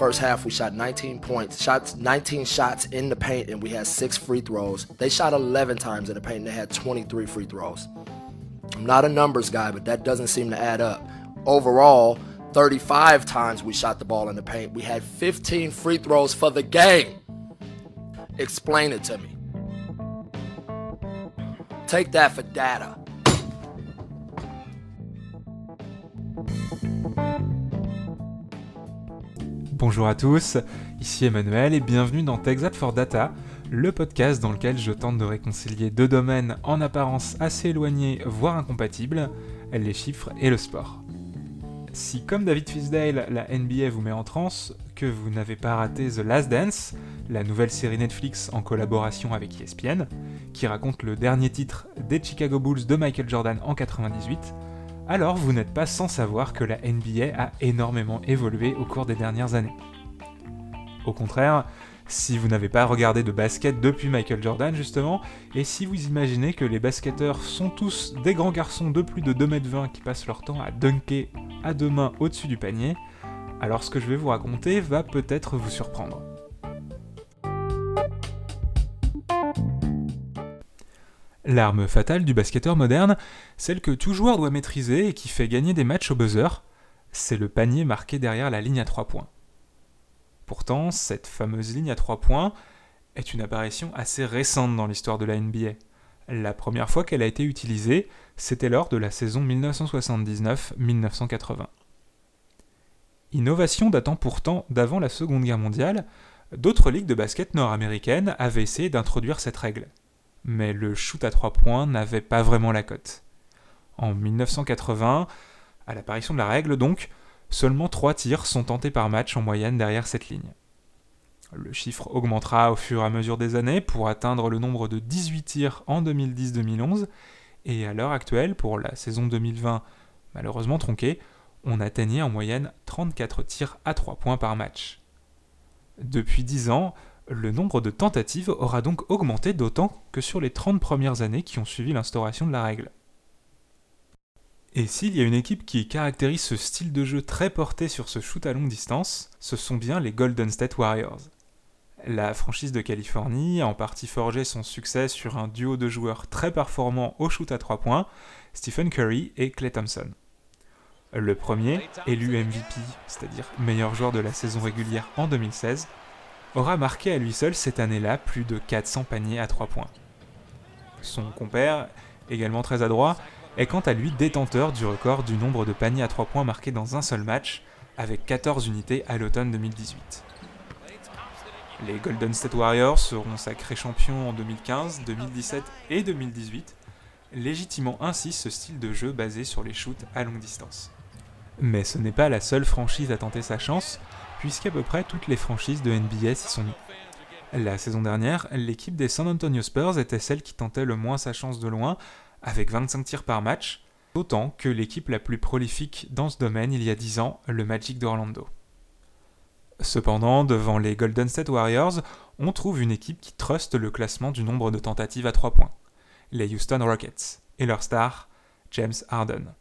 First half, we shot 19 points, shots 19 shots in the paint, and we had six free throws. They shot 11 times in the paint, and they had 23 free throws. I'm not a numbers guy, but that doesn't seem to add up. Overall, 35 times we shot the ball in the paint. We had 15 free throws for the game. Explain it to me. Take that for data. Bonjour à tous, ici Emmanuel et bienvenue dans TechZap for Data, le podcast dans lequel je tente de réconcilier deux domaines en apparence assez éloignés, voire incompatibles, les chiffres et le sport. Si comme David Fisdale, la NBA vous met en transe, que vous n'avez pas raté The Last Dance, la nouvelle série Netflix en collaboration avec ESPN, qui raconte le dernier titre des Chicago Bulls de Michael Jordan en 98, alors vous n'êtes pas sans savoir que la NBA a énormément évolué au cours des dernières années. Au contraire, si vous n'avez pas regardé de basket depuis Michael Jordan justement, et si vous imaginez que les basketteurs sont tous des grands garçons de plus de 2m20 qui passent leur temps à dunker à deux mains au-dessus du panier, alors ce que je vais vous raconter va peut-être vous surprendre. L'arme fatale du basketteur moderne, celle que tout joueur doit maîtriser et qui fait gagner des matchs au buzzer, c'est le panier marqué derrière la ligne à 3 points. Pourtant, cette fameuse ligne à 3 points est une apparition assez récente dans l'histoire de la NBA. La première fois qu'elle a été utilisée, c'était lors de la saison 1979-1980. Innovation datant pourtant d'avant la Seconde Guerre mondiale, d'autres ligues de basket nord-américaines avaient essayé d'introduire cette règle mais le shoot à 3 points n'avait pas vraiment la cote. En 1980, à l'apparition de la règle donc, seulement 3 tirs sont tentés par match en moyenne derrière cette ligne. Le chiffre augmentera au fur et à mesure des années pour atteindre le nombre de 18 tirs en 2010-2011, et à l'heure actuelle, pour la saison 2020 malheureusement tronquée, on atteignait en moyenne 34 tirs à 3 points par match. Depuis 10 ans, le nombre de tentatives aura donc augmenté d'autant que sur les 30 premières années qui ont suivi l'instauration de la règle. Et s'il y a une équipe qui caractérise ce style de jeu très porté sur ce shoot à longue distance, ce sont bien les Golden State Warriors. La franchise de Californie a en partie forgé son succès sur un duo de joueurs très performants au shoot à 3 points, Stephen Curry et Clay Thompson. Le premier, élu MVP, c'est-à-dire meilleur joueur de la saison régulière en 2016, aura marqué à lui seul cette année-là plus de 400 paniers à 3 points. Son compère, également très adroit, est quant à lui détenteur du record du nombre de paniers à 3 points marqués dans un seul match, avec 14 unités à l'automne 2018. Les Golden State Warriors seront sacrés champions en 2015, 2017 et 2018, légitimant ainsi ce style de jeu basé sur les shoots à longue distance. Mais ce n'est pas la seule franchise à tenter sa chance, puisqu'à peu près toutes les franchises de NBA s'y sont mis. La saison dernière, l'équipe des San Antonio Spurs était celle qui tentait le moins sa chance de loin, avec 25 tirs par match, autant que l'équipe la plus prolifique dans ce domaine il y a 10 ans, le Magic d'Orlando. Cependant, devant les Golden State Warriors, on trouve une équipe qui truste le classement du nombre de tentatives à 3 points, les Houston Rockets, et leur star, James Harden.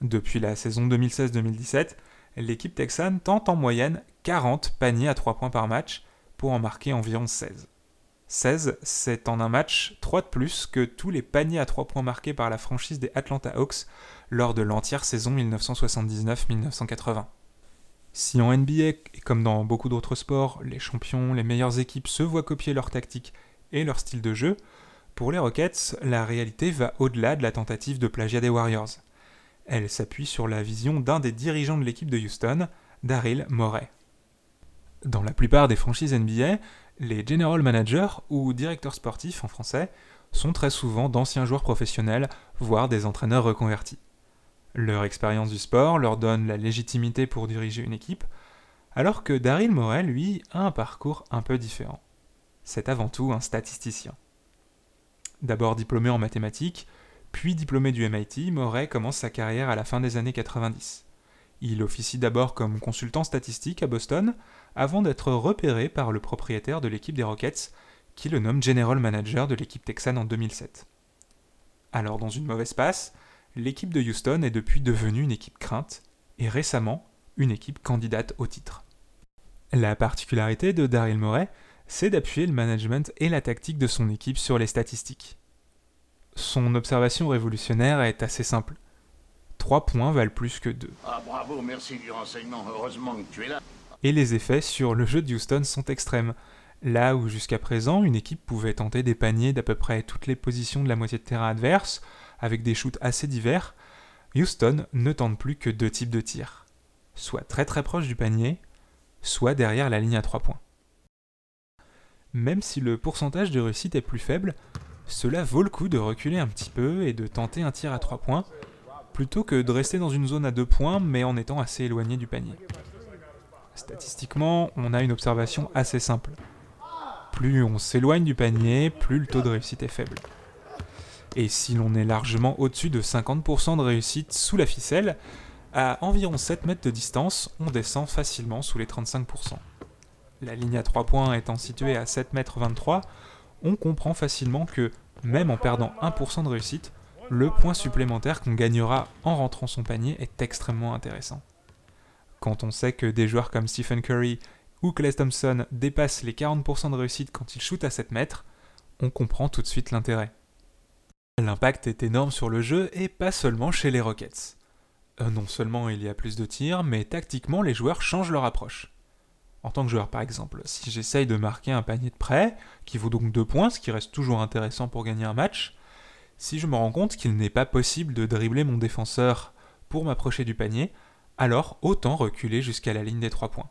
Depuis la saison 2016-2017, l'équipe texane tente en moyenne 40 paniers à 3 points par match pour en marquer environ 16. 16, c'est en un match 3 de plus que tous les paniers à 3 points marqués par la franchise des Atlanta Hawks lors de l'entière saison 1979-1980. Si en NBA, et comme dans beaucoup d'autres sports, les champions, les meilleures équipes se voient copier leur tactique et leur style de jeu, pour les Rockets, la réalité va au-delà de la tentative de plagiat des Warriors. Elle s'appuie sur la vision d'un des dirigeants de l'équipe de Houston, Daryl Morey. Dans la plupart des franchises NBA, les general managers ou directeurs sportifs en français sont très souvent d'anciens joueurs professionnels, voire des entraîneurs reconvertis. Leur expérience du sport leur donne la légitimité pour diriger une équipe, alors que Daryl Morey, lui, a un parcours un peu différent. C'est avant tout un statisticien. D'abord diplômé en mathématiques, puis diplômé du MIT, Morey commence sa carrière à la fin des années 90. Il officie d'abord comme consultant statistique à Boston, avant d'être repéré par le propriétaire de l'équipe des Rockets, qui le nomme General Manager de l'équipe texane en 2007. Alors dans une mauvaise passe, l'équipe de Houston est depuis devenue une équipe crainte, et récemment une équipe candidate au titre. La particularité de Daryl Morey, c'est d'appuyer le management et la tactique de son équipe sur les statistiques. Son observation révolutionnaire est assez simple. 3 points valent plus que 2. Ah bravo, merci du renseignement, heureusement que tu es là. Et les effets sur le jeu de Houston sont extrêmes. Là où jusqu'à présent, une équipe pouvait tenter des paniers d'à peu près toutes les positions de la moitié de terrain adverse, avec des shoots assez divers, Houston ne tente plus que deux types de tirs. Soit très très proche du panier, soit derrière la ligne à 3 points. Même si le pourcentage de réussite est plus faible, cela vaut le coup de reculer un petit peu et de tenter un tir à 3 points, plutôt que de rester dans une zone à 2 points mais en étant assez éloigné du panier. Statistiquement, on a une observation assez simple. Plus on s'éloigne du panier, plus le taux de réussite est faible. Et si l'on est largement au-dessus de 50% de réussite sous la ficelle, à environ 7 mètres de distance, on descend facilement sous les 35%. La ligne à 3 points étant située à 7 mètres 23, on comprend facilement que, même en perdant 1% de réussite, le point supplémentaire qu'on gagnera en rentrant son panier est extrêmement intéressant. Quand on sait que des joueurs comme Stephen Curry ou Clay Thompson dépassent les 40% de réussite quand ils shootent à 7 mètres, on comprend tout de suite l'intérêt. L'impact est énorme sur le jeu et pas seulement chez les Rockets. Euh, non seulement il y a plus de tirs, mais tactiquement les joueurs changent leur approche. En tant que joueur par exemple, si j'essaye de marquer un panier de près, qui vaut donc 2 points, ce qui reste toujours intéressant pour gagner un match, si je me rends compte qu'il n'est pas possible de dribbler mon défenseur pour m'approcher du panier, alors autant reculer jusqu'à la ligne des 3 points.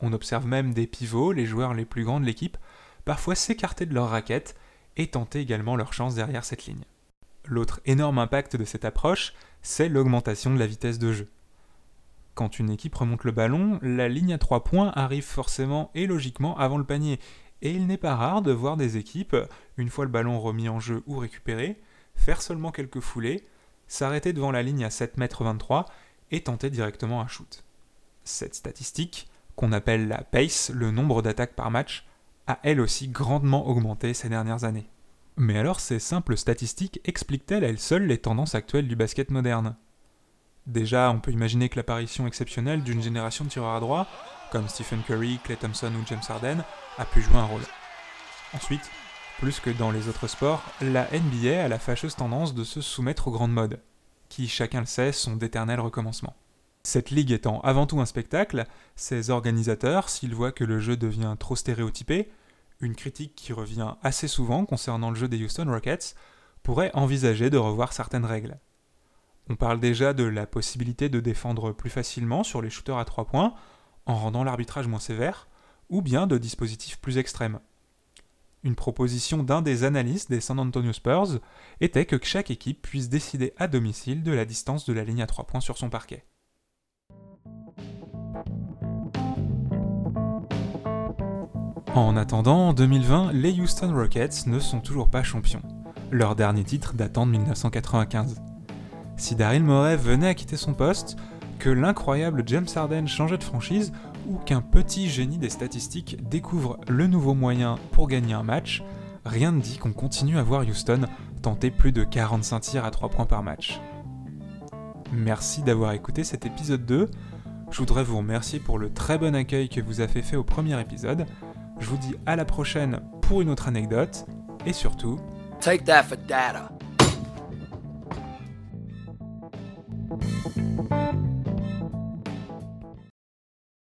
On observe même des pivots, les joueurs les plus grands de l'équipe, parfois s'écarter de leur raquette et tenter également leur chance derrière cette ligne. L'autre énorme impact de cette approche, c'est l'augmentation de la vitesse de jeu. Quand une équipe remonte le ballon, la ligne à 3 points arrive forcément et logiquement avant le panier, et il n'est pas rare de voir des équipes, une fois le ballon remis en jeu ou récupéré, faire seulement quelques foulées, s'arrêter devant la ligne à 7 m 23 et tenter directement un shoot. Cette statistique, qu'on appelle la pace, le nombre d'attaques par match, a elle aussi grandement augmenté ces dernières années. Mais alors ces simples statistiques expliquent-elles elles seules les tendances actuelles du basket moderne? Déjà, on peut imaginer que l'apparition exceptionnelle d'une génération de tireurs à droit, comme Stephen Curry, Clay Thompson ou James Harden, a pu jouer un rôle. Ensuite, plus que dans les autres sports, la NBA a la fâcheuse tendance de se soumettre aux grandes modes, qui, chacun le sait, sont d'éternels recommencements. Cette ligue étant avant tout un spectacle, ses organisateurs, s'ils voient que le jeu devient trop stéréotypé, une critique qui revient assez souvent concernant le jeu des Houston Rockets, pourraient envisager de revoir certaines règles. On parle déjà de la possibilité de défendre plus facilement sur les shooters à 3 points, en rendant l'arbitrage moins sévère, ou bien de dispositifs plus extrêmes. Une proposition d'un des analystes des San Antonio Spurs était que chaque équipe puisse décider à domicile de la distance de la ligne à 3 points sur son parquet. En attendant, en 2020, les Houston Rockets ne sont toujours pas champions. Leur dernier titre datant de 1995. Si Daryl Morey venait à quitter son poste, que l'incroyable James Harden changeait de franchise, ou qu'un petit génie des statistiques découvre le nouveau moyen pour gagner un match, rien ne dit qu'on continue à voir Houston tenter plus de 45 tirs à 3 points par match. Merci d'avoir écouté cet épisode 2. Je voudrais vous remercier pour le très bon accueil que vous avez fait au premier épisode. Je vous dis à la prochaine pour une autre anecdote et surtout, Take that for data. Thank you.